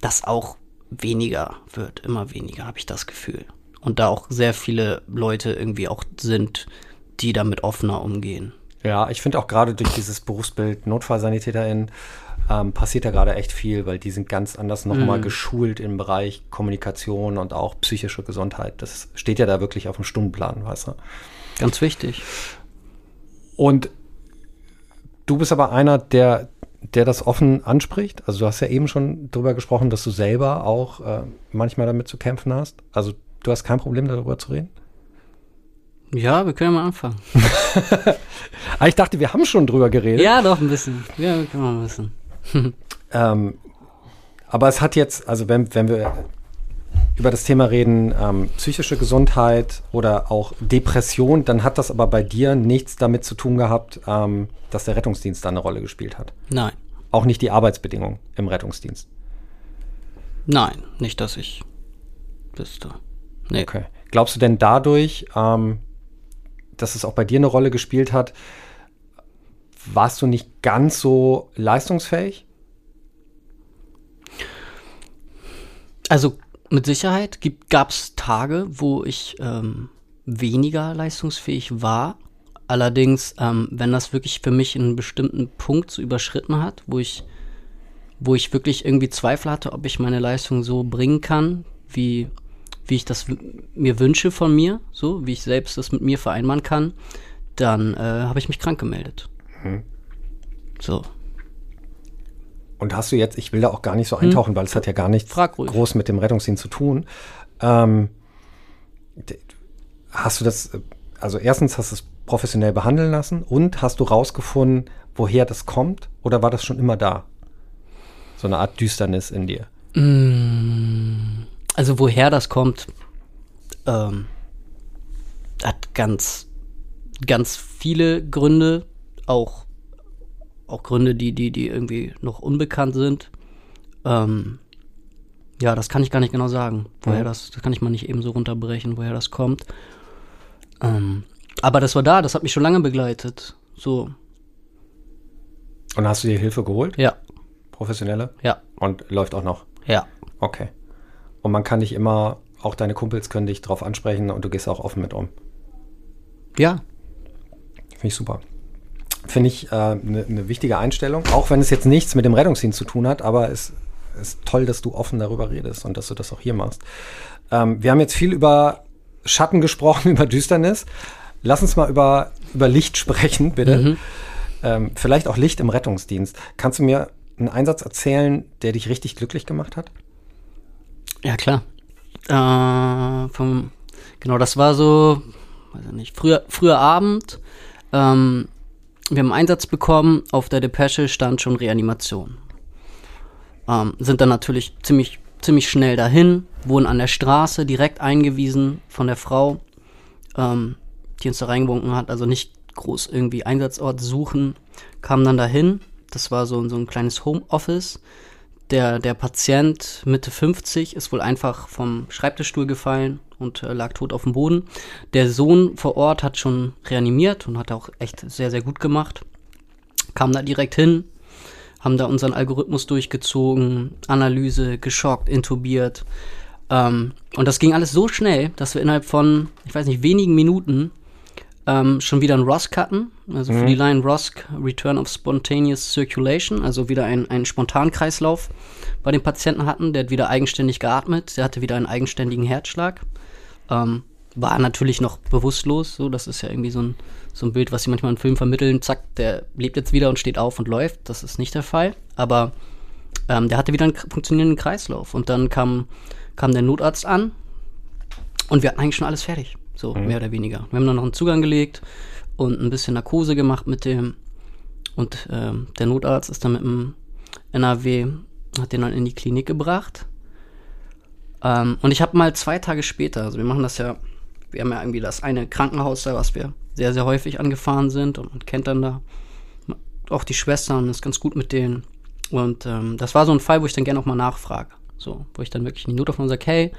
das auch weniger wird, immer weniger, habe ich das Gefühl. Und da auch sehr viele Leute irgendwie auch sind, die damit offener umgehen. Ja, ich finde auch gerade durch dieses Berufsbild Notfallsanitäterin ähm, passiert da gerade echt viel, weil die sind ganz anders nochmal mhm. geschult im Bereich Kommunikation und auch psychische Gesundheit. Das steht ja da wirklich auf dem Stundenplan, weißt du? Ganz wichtig. Und du bist aber einer, der, der das offen anspricht. Also du hast ja eben schon darüber gesprochen, dass du selber auch äh, manchmal damit zu kämpfen hast. Also du hast kein Problem darüber zu reden? Ja, wir können mal anfangen. Ah, ich dachte, wir haben schon drüber geredet. Ja, doch, ein bisschen. Ja, wir können mal ein bisschen. ähm, aber es hat jetzt, also wenn, wenn wir über das Thema reden, ähm, psychische Gesundheit oder auch Depression, dann hat das aber bei dir nichts damit zu tun gehabt, ähm, dass der Rettungsdienst da eine Rolle gespielt hat. Nein. Auch nicht die Arbeitsbedingungen im Rettungsdienst. Nein, nicht, dass ich wüsste. Nee. Okay. Glaubst du denn dadurch, ähm, dass es auch bei dir eine Rolle gespielt hat, warst du nicht ganz so leistungsfähig? Also mit Sicherheit gab es Tage, wo ich ähm, weniger leistungsfähig war. Allerdings, ähm, wenn das wirklich für mich einen bestimmten Punkt so überschritten hat, wo ich, wo ich wirklich irgendwie Zweifel hatte, ob ich meine Leistung so bringen kann, wie, wie ich das mir wünsche von mir, so wie ich selbst das mit mir vereinbaren kann, dann äh, habe ich mich krank gemeldet. Mhm. So. Und hast du jetzt, ich will da auch gar nicht so eintauchen, hm. weil es hat ja gar nichts groß mit dem Rettungsdienst zu tun. Ähm, hast du das, also erstens hast du es professionell behandeln lassen und hast du rausgefunden, woher das kommt oder war das schon immer da? So eine Art Düsternis in dir? Mm, also woher das kommt, ähm, hat ganz, ganz viele Gründe, auch auch Gründe, die, die, die irgendwie noch unbekannt sind. Ähm, ja, das kann ich gar nicht genau sagen, woher mhm. das, das kann ich mal nicht eben so runterbrechen, woher das kommt. Ähm, aber das war da, das hat mich schon lange begleitet. So. Und hast du dir Hilfe geholt? Ja. Professionelle? Ja. Und läuft auch noch? Ja. Okay. Und man kann dich immer, auch deine Kumpels können dich drauf ansprechen und du gehst auch offen mit um. Ja. Finde ich super. Finde ich eine äh, ne, ne wichtige Einstellung, auch wenn es jetzt nichts mit dem Rettungsdienst zu tun hat, aber es ist toll, dass du offen darüber redest und dass du das auch hier machst. Ähm, wir haben jetzt viel über Schatten gesprochen, über Düsternis. Lass uns mal über, über Licht sprechen, bitte. Mhm. Ähm, vielleicht auch Licht im Rettungsdienst. Kannst du mir einen Einsatz erzählen, der dich richtig glücklich gemacht hat? Ja, klar. Äh, vom, genau, das war so, weiß ich nicht, früher, früher Abend. Ähm, wir haben Einsatz bekommen, auf der Depesche stand schon Reanimation. Ähm, sind dann natürlich ziemlich, ziemlich schnell dahin, wurden an der Straße direkt eingewiesen von der Frau, ähm, die uns da reingewunken hat, also nicht groß irgendwie Einsatzort suchen, kamen dann dahin. Das war so, so ein kleines Homeoffice. Der, der Patient Mitte 50 ist wohl einfach vom Schreibtischstuhl gefallen, und äh, lag tot auf dem Boden. Der Sohn vor Ort hat schon reanimiert und hat auch echt sehr, sehr gut gemacht. Kam da direkt hin, haben da unseren Algorithmus durchgezogen, Analyse, geschockt, intubiert. Ähm, und das ging alles so schnell, dass wir innerhalb von, ich weiß nicht, wenigen Minuten ähm, schon wieder einen ROSC hatten. Also mhm. für die Line ROSC Return of Spontaneous Circulation, also wieder ein, ein Spontankreislauf bei dem Patienten hatten. Der hat wieder eigenständig geatmet, der hatte wieder einen eigenständigen Herzschlag. Ähm, war natürlich noch bewusstlos, so, das ist ja irgendwie so ein, so ein Bild, was sie manchmal in Filmen vermitteln, zack, der lebt jetzt wieder und steht auf und läuft, das ist nicht der Fall, aber ähm, der hatte wieder einen funktionierenden Kreislauf und dann kam, kam der Notarzt an und wir hatten eigentlich schon alles fertig, so mhm. mehr oder weniger. Wir haben dann noch einen Zugang gelegt und ein bisschen Narkose gemacht mit dem. Und ähm, der Notarzt ist dann mit dem NRW, hat den dann in die Klinik gebracht. Ähm, und ich habe mal zwei Tage später, also wir machen das ja, wir haben ja irgendwie das eine Krankenhaus da, was wir sehr, sehr häufig angefahren sind und man kennt dann da auch die Schwestern, ist ganz gut mit denen. Und ähm, das war so ein Fall, wo ich dann gerne auch mal nachfrage. So, wo ich dann wirklich in die Notaufnahme sage, hey,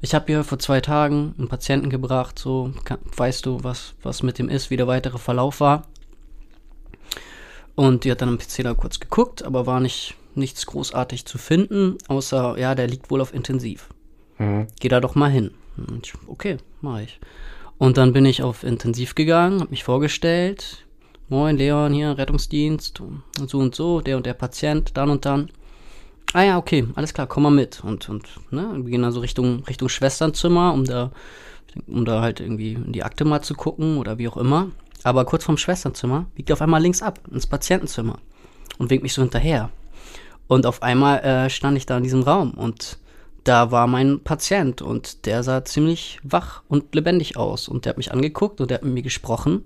ich habe hier vor zwei Tagen einen Patienten gebracht, so, kann, weißt du, was, was mit dem ist, wie der weitere Verlauf war. Und die hat dann am PC da kurz geguckt, aber war nicht nichts großartig zu finden, außer, ja, der liegt wohl auf Intensiv. Mhm. Geh da doch mal hin. Ich, okay, mach ich. Und dann bin ich auf Intensiv gegangen, habe mich vorgestellt. Moin, Leon hier, Rettungsdienst, und so und so, der und der Patient, dann und dann. Ah ja, okay, alles klar, komm mal mit. Und, und ne, wir gehen dann so Richtung, Richtung Schwesternzimmer, um da, um da halt irgendwie in die Akte mal zu gucken oder wie auch immer. Aber kurz vorm Schwesternzimmer biegt er auf einmal links ab ins Patientenzimmer und winkt mich so hinterher. Und auf einmal äh, stand ich da in diesem Raum und da war mein Patient und der sah ziemlich wach und lebendig aus und der hat mich angeguckt und der hat mit mir gesprochen.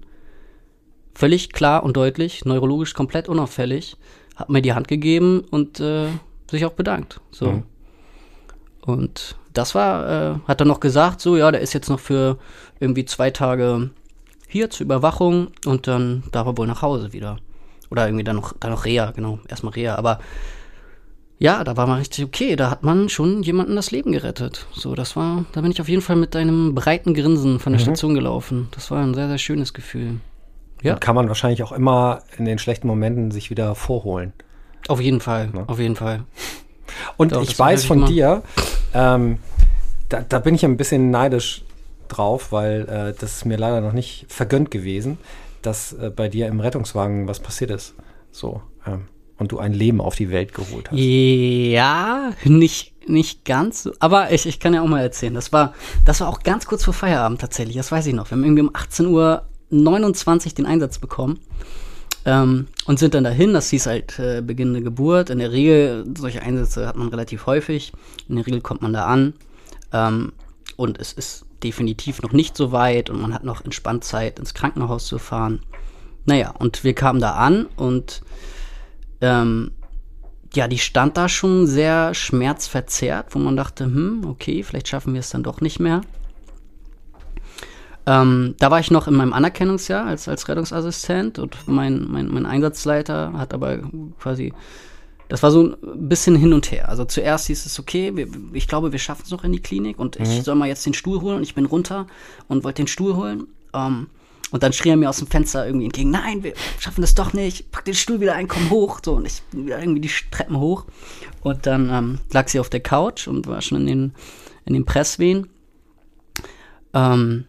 Völlig klar und deutlich, neurologisch komplett unauffällig, hat mir die Hand gegeben und äh, sich auch bedankt. So. Mhm. Und das war, äh, hat er noch gesagt, so, ja, der ist jetzt noch für irgendwie zwei Tage hier zur Überwachung und dann darf er wohl nach Hause wieder. Oder irgendwie dann noch, dann noch Reha, genau, erstmal Reha. Aber ja, da war man richtig okay. Da hat man schon jemanden das Leben gerettet. So, das war, da bin ich auf jeden Fall mit einem breiten Grinsen von der mhm. Station gelaufen. Das war ein sehr, sehr schönes Gefühl. Ja. Und kann man wahrscheinlich auch immer in den schlechten Momenten sich wieder vorholen. Auf jeden Fall, ja. auf jeden Fall. Und Doch, ich weiß von dir, ähm, da, da, bin ich ein bisschen neidisch drauf, weil äh, das ist mir leider noch nicht vergönnt gewesen, dass äh, bei dir im Rettungswagen was passiert ist. So. Ähm, und du ein Leben auf die Welt geholt hast. Ja, nicht, nicht ganz so. Aber ich, ich kann ja auch mal erzählen. Das war, das war auch ganz kurz vor Feierabend tatsächlich. Das weiß ich noch. Wir haben irgendwie um 18.29 Uhr den Einsatz bekommen. Ähm, und sind dann dahin, das hieß halt äh, beginnende Geburt. In der Regel, solche Einsätze hat man relativ häufig. In der Regel kommt man da an. Ähm, und es ist definitiv noch nicht so weit und man hat noch entspannt Zeit, ins Krankenhaus zu fahren. Naja, und wir kamen da an und ähm, ja, die stand da schon sehr schmerzverzerrt, wo man dachte, hm, okay, vielleicht schaffen wir es dann doch nicht mehr. Ähm, da war ich noch in meinem Anerkennungsjahr als, als Rettungsassistent und mein, mein, mein Einsatzleiter hat aber quasi, das war so ein bisschen hin und her. Also zuerst hieß es, okay, wir, ich glaube, wir schaffen es noch in die Klinik und mhm. ich soll mal jetzt den Stuhl holen und ich bin runter und wollte den Stuhl holen. Ähm, und dann schrie er mir aus dem Fenster irgendwie entgegen, nein, wir schaffen das doch nicht, pack den Stuhl wieder ein, komm hoch. So, und ich bin wieder irgendwie die Treppen hoch. Und dann ähm, lag sie auf der Couch und war schon in den, in den Presswehen. Ähm,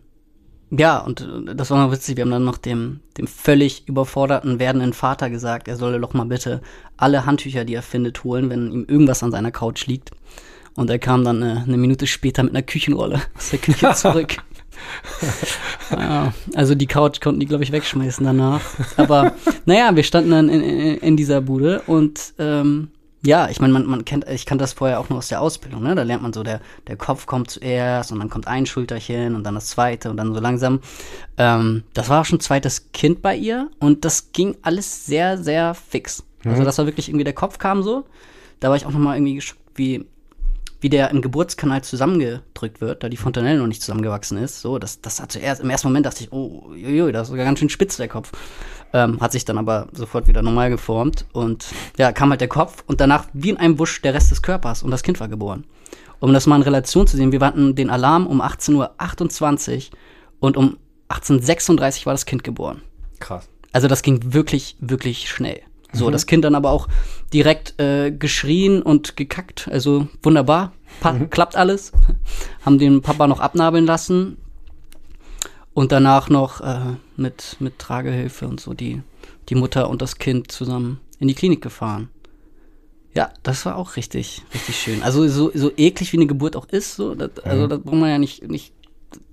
ja, und äh, das war noch witzig. Wir haben dann noch dem, dem völlig überforderten werdenden Vater gesagt, er solle doch mal bitte alle Handtücher, die er findet, holen, wenn ihm irgendwas an seiner Couch liegt. Und er kam dann eine, eine Minute später mit einer Küchenrolle aus der Küche zurück. also die Couch konnten die, glaube ich, wegschmeißen danach. Aber naja, wir standen dann in, in, in dieser Bude und ähm, ja, ich meine, man, man kennt, ich kannte das vorher auch nur aus der Ausbildung, ne? Da lernt man so, der, der Kopf kommt zuerst und dann kommt ein Schulterchen und dann das zweite und dann so langsam. Ähm, das war auch schon zweites Kind bei ihr und das ging alles sehr, sehr fix. Also mhm. Also das war wirklich irgendwie, der Kopf kam so. Da war ich auch nochmal irgendwie geschockt, wie, wie der im Geburtskanal zusammengedrückt wird, da die Fontanelle noch nicht zusammengewachsen ist. So, das, das hat zuerst, im ersten Moment dachte ich, oh, jojo, das ist sogar ganz schön spitz, der Kopf. Ähm, hat sich dann aber sofort wieder normal geformt und ja, kam halt der Kopf und danach wie in einem Wusch der Rest des Körpers und das Kind war geboren. Um das mal in Relation zu sehen, wir hatten den Alarm um 18.28 Uhr und um 18.36 Uhr war das Kind geboren. Krass. Also das ging wirklich, wirklich schnell. So, mhm. das Kind dann aber auch direkt äh, geschrien und gekackt. Also wunderbar, pa mhm. klappt alles. Haben den Papa noch abnabeln lassen und danach noch äh, mit, mit Tragehilfe und so die, die Mutter und das Kind zusammen in die Klinik gefahren. Ja, das war auch richtig, richtig schön. Also so, so eklig wie eine Geburt auch ist, so, das, also mhm. das braucht man ja nicht, nicht,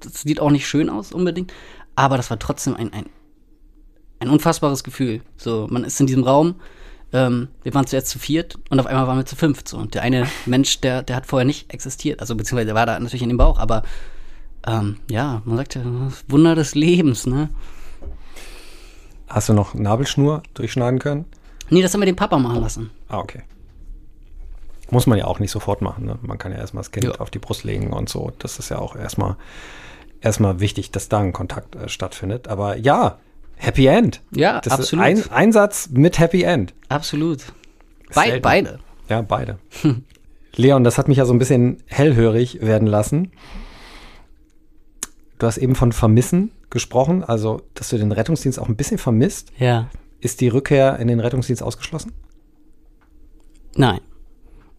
das sieht auch nicht schön aus unbedingt, aber das war trotzdem ein, ein, ein unfassbares Gefühl. So, man ist in diesem Raum, ähm, wir waren zuerst zu viert und auf einmal waren wir zu fünft. So. Und der eine Mensch, der, der hat vorher nicht existiert. Also beziehungsweise der war da natürlich in dem Bauch, aber ähm, ja, man sagt ja, Wunder des Lebens, ne? Hast du noch Nabelschnur durchschneiden können? Nee, das haben wir den Papa machen lassen. Ah, okay. Muss man ja auch nicht sofort machen. Ne? Man kann ja erstmal das Kind Ja. auf die Brust legen und so. Das ist ja auch erstmal, erstmal wichtig, dass da ein Kontakt äh, stattfindet. Aber ja, Happy End. Ja, Das absolut. ist ein Einsatz mit Happy End. absolut. Be beide. Ja, beide. Leon, das hat mich ja so ein bisschen hellhörig werden lassen. Du hast eben von Vermissen gesprochen, also dass du den Rettungsdienst auch ein bisschen vermisst. Ja. Ist die Rückkehr in den Rettungsdienst ausgeschlossen? Nein.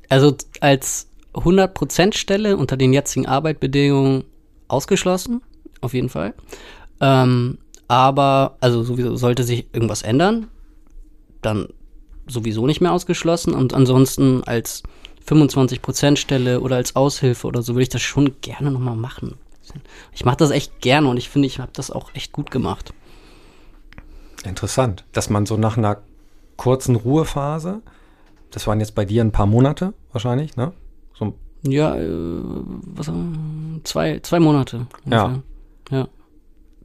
Also als 100% Stelle unter den jetzigen Arbeitbedingungen ausgeschlossen, auf jeden Fall. Ähm, aber, also sowieso sollte sich irgendwas ändern, dann sowieso nicht mehr ausgeschlossen. Und ansonsten als 25% Stelle oder als Aushilfe oder so würde ich das schon gerne nochmal machen. Ich mache das echt gerne und ich finde, ich habe das auch echt gut gemacht. Interessant, dass man so nach einer kurzen Ruhephase, das waren jetzt bei dir ein paar Monate wahrscheinlich, ne? So, Ja, äh, was, zwei, zwei Monate. Ja. Ja.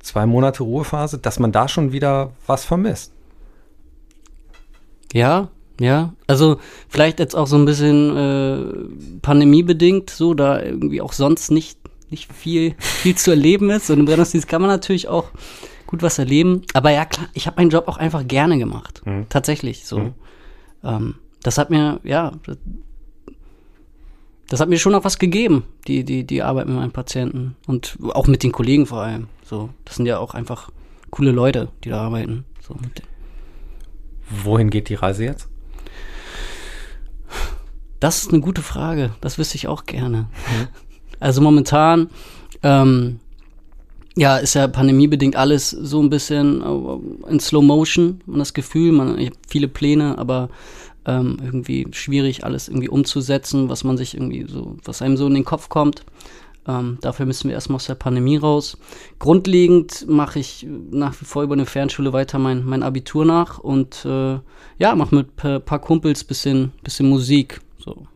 Zwei Monate Ruhephase, dass man da schon wieder was vermisst. Ja, ja. Also vielleicht jetzt auch so ein bisschen äh, pandemiebedingt, so da irgendwie auch sonst nicht, nicht viel, viel zu erleben ist. Und im Rettungsdienst kann man natürlich auch gut was erleben. Aber ja, klar, ich habe meinen Job auch einfach gerne gemacht. Mhm. Tatsächlich so. Mhm. Ähm, das hat mir, ja, das, das hat mir schon auch was gegeben, die, die, die Arbeit mit meinen Patienten. Und auch mit den Kollegen vor allem. So, das sind ja auch einfach coole Leute, die da arbeiten. So Wohin geht die Reise jetzt? Das ist eine gute Frage. Das wüsste ich auch gerne. Also momentan, ähm, ja, ist ja pandemiebedingt alles so ein bisschen äh, in Slow Motion. Man das Gefühl, man ich viele Pläne, aber ähm, irgendwie schwierig, alles irgendwie umzusetzen, was man sich irgendwie so, was einem so in den Kopf kommt. Ähm, dafür müssen wir erstmal aus der Pandemie raus. Grundlegend mache ich nach wie vor über eine Fernschule weiter mein, mein Abitur nach und äh, ja, mache mit ein paar Kumpels bisschen, bisschen Musik. So.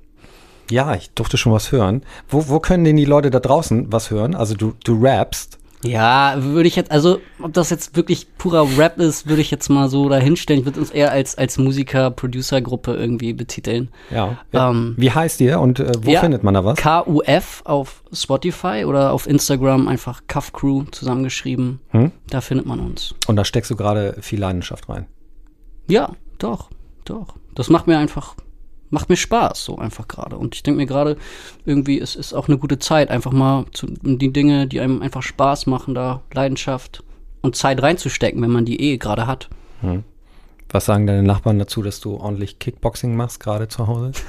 Ja, ich durfte schon was hören. Wo, wo können denn die Leute da draußen was hören? Also du, du rappst. Ja, würde ich jetzt, also ob das jetzt wirklich purer Rap ist, würde ich jetzt mal so dahinstellen. Ich würde uns eher als, als Musiker-Producer-Gruppe irgendwie betiteln. Ja. Ähm, Wie heißt ihr und äh, wo ja, findet man da was? KUF auf Spotify oder auf Instagram einfach Cuff Crew zusammengeschrieben. Hm? Da findet man uns. Und da steckst du gerade viel Leidenschaft rein. Ja, doch, doch. Das macht mir einfach, macht mir Spaß, so einfach gerade. Und ich denke mir gerade, irgendwie, es ist auch eine gute Zeit, einfach mal zu, die Dinge, die einem einfach Spaß machen, da Leidenschaft und Zeit reinzustecken, wenn man die eh gerade hat. Was sagen deine Nachbarn dazu, dass du ordentlich Kickboxing machst, gerade zu Hause?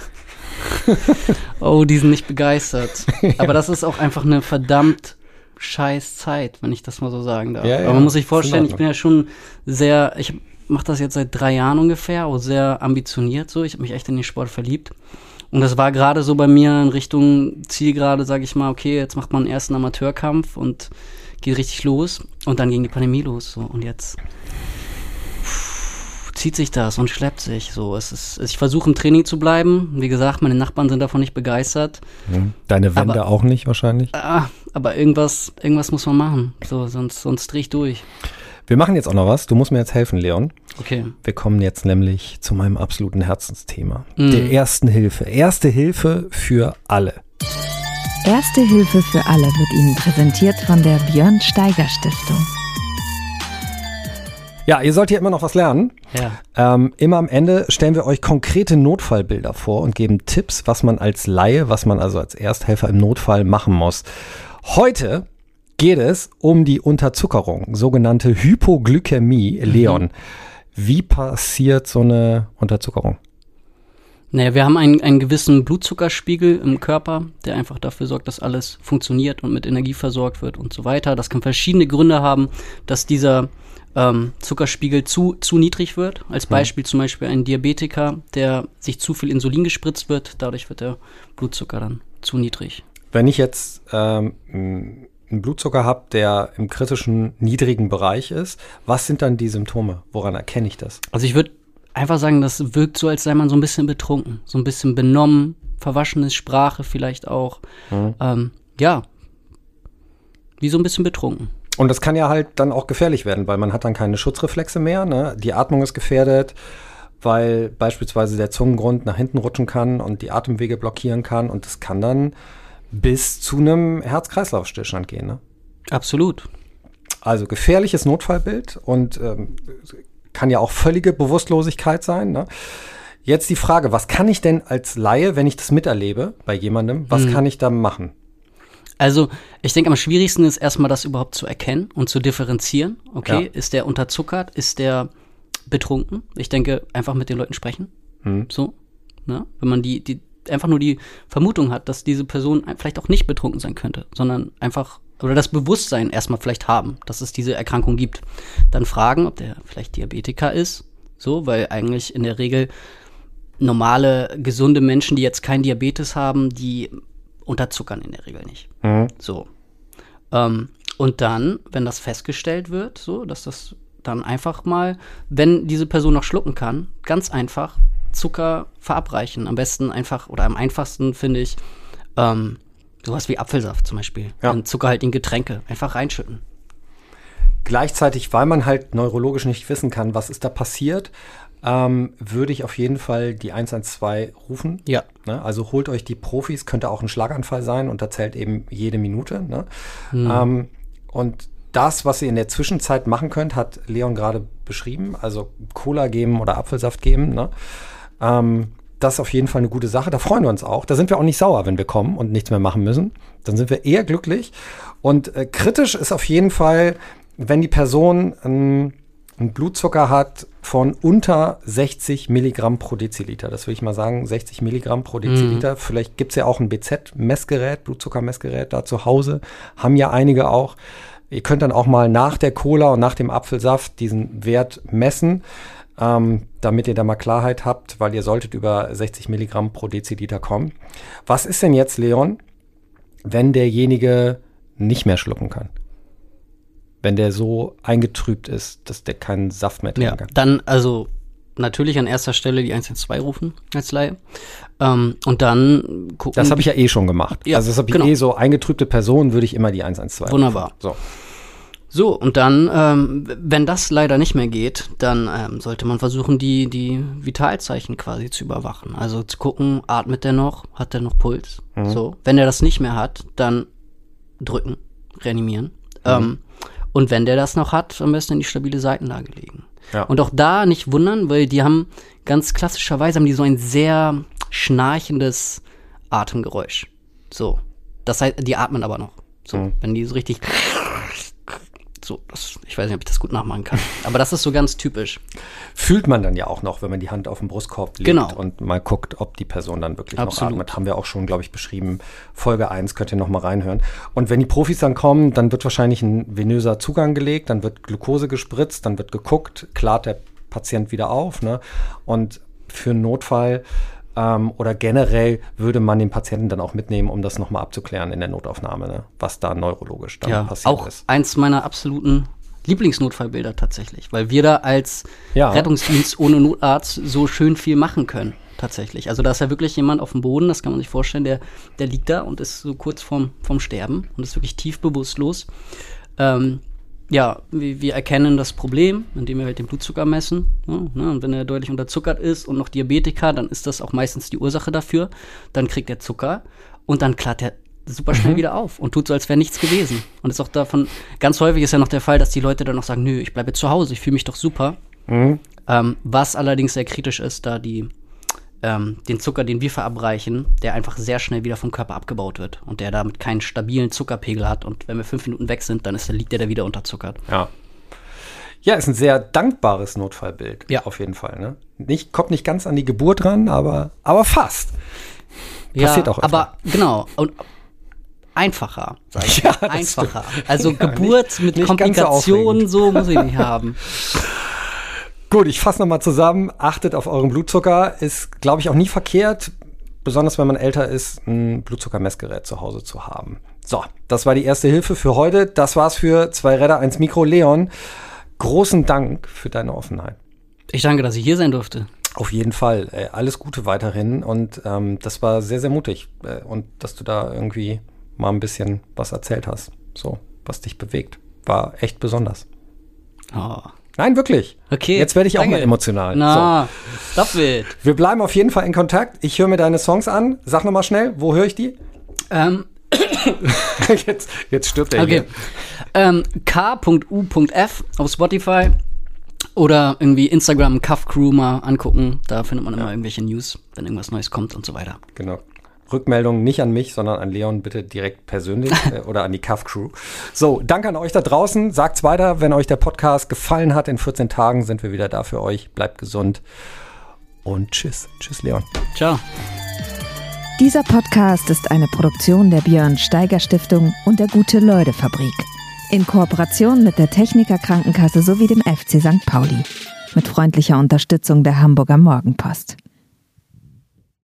Oh, die sind nicht begeistert. Aber das ist auch einfach eine verdammt scheiß Zeit, wenn ich das mal so sagen darf. Ja, ja, Aber man muss sich vorstellen, ich bin ja schon sehr, ich mache das jetzt seit drei Jahren ungefähr, auch sehr ambitioniert so. Ich habe mich echt in den Sport verliebt. Und das war gerade so bei mir in Richtung Zielgerade, sage ich mal, okay, jetzt macht man einen ersten Amateurkampf und geht richtig los. Und dann ging die Pandemie los. So. Und jetzt pff, zieht sich das und schleppt sich. So, es ist, ich versuche im Training zu bleiben. Wie gesagt, meine Nachbarn sind davon nicht begeistert. Deine Wände Aber- auch nicht wahrscheinlich. Ah, aber irgendwas, irgendwas muss man machen. So, sonst, sonst dreh ich durch. Wir machen jetzt auch noch was. Du musst mir jetzt helfen, Leon. Okay. Wir kommen jetzt nämlich zu meinem absoluten Herzensthema. Mhm. Der ersten Hilfe. Erste Hilfe für alle. Erste Hilfe für alle wird Ihnen präsentiert von der Björn Steiger Stiftung. Ja, ihr sollt hier immer noch was lernen. Ja. Ähm, immer am Ende stellen wir euch konkrete Notfallbilder vor und geben Tipps, was man als Laie, was man also als Ersthelfer im Notfall machen muss. Heute geht es um die Unterzuckerung, sogenannte Hypoglykämie. Leon, wie passiert so eine Unterzuckerung? Naja, wir haben einen, einen gewissen Blutzuckerspiegel im Körper, der einfach dafür sorgt, dass alles funktioniert und mit Energie versorgt wird und so weiter. Das kann verschiedene Gründe haben, dass dieser ähm, Zuckerspiegel zu, zu niedrig wird. Als Beispiel zum Beispiel ein Diabetiker, der sich zu viel Insulin gespritzt wird, dadurch wird der Blutzucker dann zu niedrig. Wenn ich jetzt ähm, einen Blutzucker habe, der im kritischen niedrigen Bereich ist, was sind dann die Symptome? Woran erkenne ich das? Also ich würde einfach sagen, das wirkt so, als sei man so ein bisschen betrunken, so ein bisschen benommen, verwaschene Sprache vielleicht auch. Ähm, ja, wie so ein bisschen betrunken. Und das kann ja halt dann auch gefährlich werden, weil man hat dann keine Schutzreflexe mehr. Ne? Die Atmung ist gefährdet, weil beispielsweise der Zungengrund nach hinten rutschen kann und die Atemwege blockieren kann. Und das kann dann bis zu einem Herz-Kreislauf-Stillstand gehen. Ne? Absolut. Also gefährliches Notfallbild und ähm, kann ja auch völlige Bewusstlosigkeit sein. Ne? Jetzt die Frage, was kann ich denn als Laie, wenn ich das miterlebe bei jemandem, was Mhm. kann ich da machen? Also, ich denke, am schwierigsten ist erstmal das überhaupt zu erkennen und zu differenzieren. Okay, Ja. ist der unterzuckert? Ist der betrunken? Ich denke, einfach mit den Leuten sprechen. Hm. So, ne? Wenn man die, die einfach nur die Vermutung hat, dass diese Person vielleicht auch nicht betrunken sein könnte, sondern einfach oder das Bewusstsein erstmal vielleicht haben, dass es diese Erkrankung gibt. Dann fragen, ob der vielleicht Diabetiker ist. So, weil eigentlich in der Regel normale, gesunde Menschen, die jetzt kein Diabetes haben, die unterzuckern in der Regel nicht. Mhm. So. Ähm, und dann, wenn das festgestellt wird, so, dass das dann einfach mal, wenn diese Person noch schlucken kann, ganz einfach Zucker verabreichen. Am besten einfach, oder am einfachsten finde ich, ähm, sowas wie Apfelsaft zum Beispiel. Ja. In zuckerhaltigen Getränke. Einfach reinschütten. Gleichzeitig, weil man halt neurologisch nicht wissen kann, was ist da passiert, ähm, würde ich auf jeden Fall die 112 rufen. Ja. Ne? Also holt euch die Profis, könnte auch ein Schlaganfall sein und da zählt eben jede Minute. Ne? Ähm, und das, was ihr in der Zwischenzeit machen könnt, hat Leon gerade beschrieben. Also Cola geben oder Apfelsaft geben. Ne? Ähm, das ist auf jeden Fall eine gute Sache. Da freuen wir uns auch. Da sind wir auch nicht sauer, wenn wir kommen und nichts mehr machen müssen. Dann sind wir eher glücklich. Und äh, kritisch ist auf jeden Fall, wenn die Person ähm, einen Blutzucker hat von unter 60 Milligramm pro Deziliter. Das will ich mal sagen, 60 Milligramm pro Deziliter. Vielleicht gibt es ja auch ein BZ-Messgerät, Blutzuckermessgerät da zu Hause. Haben ja einige auch. Ihr könnt dann auch mal nach der Cola und nach dem Apfelsaft diesen Wert messen, ähm, damit ihr da mal Klarheit habt, weil ihr solltet über 60 Milligramm pro Deziliter kommen. Was ist denn jetzt, Leon, wenn derjenige nicht mehr schlucken kann? Wenn der so eingetrübt ist, dass der keinen Saft mehr trinken Ja. kann. Dann, also, natürlich an erster Stelle die 112 rufen als Laie. Ähm, und dann gucken. Das habe ich ja eh schon gemacht. Ja, also das habe ich genau. eh so eingetrübte Personen würde ich immer die 112. Wunderbar. rufen. So. So, und dann, ähm, wenn das leider nicht mehr geht, dann ähm, sollte man versuchen, die, die Vitalzeichen quasi zu überwachen. Also zu gucken, atmet der noch, hat der noch Puls? Mhm. So. Wenn der das nicht mehr hat, dann drücken, reanimieren. Mhm. Ähm, und wenn der das noch hat, am besten in die stabile Seitenlage legen. Ja. Und auch da nicht wundern, weil die haben ganz klassischerweise haben die so ein sehr schnarchendes Atemgeräusch. So. Das heißt, die atmen aber noch. So, Mhm. wenn die so richtig so, das, ich weiß nicht, ob ich das gut nachmachen kann. Aber das ist so ganz typisch. Fühlt man dann ja auch noch, wenn man die Hand auf den Brustkorb legt Genau. und mal guckt, ob die Person dann wirklich Absolut. noch atmet. Haben wir auch schon, glaube ich, beschrieben. Folge 1 könnt ihr noch mal reinhören. Und wenn die Profis dann kommen, dann wird wahrscheinlich ein venöser Zugang gelegt, dann wird Glucose gespritzt, dann wird geguckt, klart der Patient wieder auf. Ne? Und für einen Notfall ähm, oder generell würde man den Patienten dann auch mitnehmen, um das noch mal abzuklären in der Notaufnahme, ne? was da neurologisch dann Ja, passiert auch ist. eins meiner absoluten Lieblingsnotfallbilder tatsächlich, weil wir da als Ja. Rettungsdienst ohne Notarzt so schön viel machen können. Tatsächlich. Also da ist ja wirklich jemand auf dem Boden, das kann man sich vorstellen, der, der liegt da und ist so kurz vorm, vorm Sterben und ist wirklich tief bewusstlos. Ähm, ja, wir, wir erkennen das Problem, indem wir halt den Blutzucker messen. Ne, und wenn er deutlich unterzuckert ist und noch Diabetiker, dann ist das auch meistens die Ursache dafür. Dann kriegt er Zucker und dann klart er super schnell wieder auf und tut so, als wäre nichts gewesen. Und ist auch davon, ganz häufig ist ja noch der Fall, dass die Leute dann noch sagen, nö, ich bleibe zu Hause, ich fühle mich doch super. Ähm, was allerdings sehr kritisch ist, da die ähm, den Zucker, den wir verabreichen, der einfach sehr schnell wieder vom Körper abgebaut wird und der damit keinen stabilen Zuckerpegel hat. Und wenn wir fünf Minuten weg sind, dann ist, liegt der da wieder unterzuckert. Ja. Ja, ist ein sehr dankbares Notfallbild. Ja. Auf jeden Fall. Ne? Nicht, kommt nicht ganz an die Geburt ran, aber, aber fast. Passiert ja, auch öfter. aber genau. Und einfacher, sag ich. Ja, einfacher. stimmt. Also Ja, Geburt nicht- mit nicht so Komplikationen, aufregend. so muss ich nicht haben. Gut, ich fasse nochmal zusammen. Achtet auf euren Blutzucker. Ist, glaube ich, auch nie verkehrt, besonders wenn man älter ist, ein Blutzuckermessgerät zu Hause zu haben. So, das war die erste Hilfe für heute. Das war's für zwei Räder, eins Mikro. Leon, großen Dank für deine Offenheit. Ich danke, dass ich hier sein durfte. Auf jeden Fall. Äh, alles Gute weiterhin. Und ähm, das war sehr, sehr mutig. Äh, und dass du da irgendwie mal ein bisschen was erzählt hast. So, was dich bewegt. War echt besonders. Oh. Nein, wirklich. Okay. Jetzt werde ich auch danke. mal emotional. Na, stop it. So. Wir bleiben auf jeden Fall in Kontakt. Ich höre mir deine Songs an. Sag nochmal schnell, wo höre ich die? Ähm, jetzt, jetzt stirbt er okay. Ähm, k.u.f auf Spotify oder irgendwie Instagram Cuff Crew mal angucken. Da findet man immer irgendwelche News, wenn irgendwas Neues kommt und so weiter. Genau. Rückmeldung nicht an mich, sondern an Leon bitte direkt persönlich äh, oder an die Cuff Crew. So, danke an euch da draußen. Sagt's weiter, wenn euch der Podcast gefallen hat. In 14 Tagen sind wir wieder da für euch. Bleibt gesund und tschüss. Tschüss, Leon. Ciao. Dieser Podcast ist eine Produktion der Björn Steiger Stiftung und der Gute-Leute Fabrik. In Kooperation mit der Techniker Krankenkasse sowie dem FC St. Pauli. Mit freundlicher Unterstützung der Hamburger Morgenpost.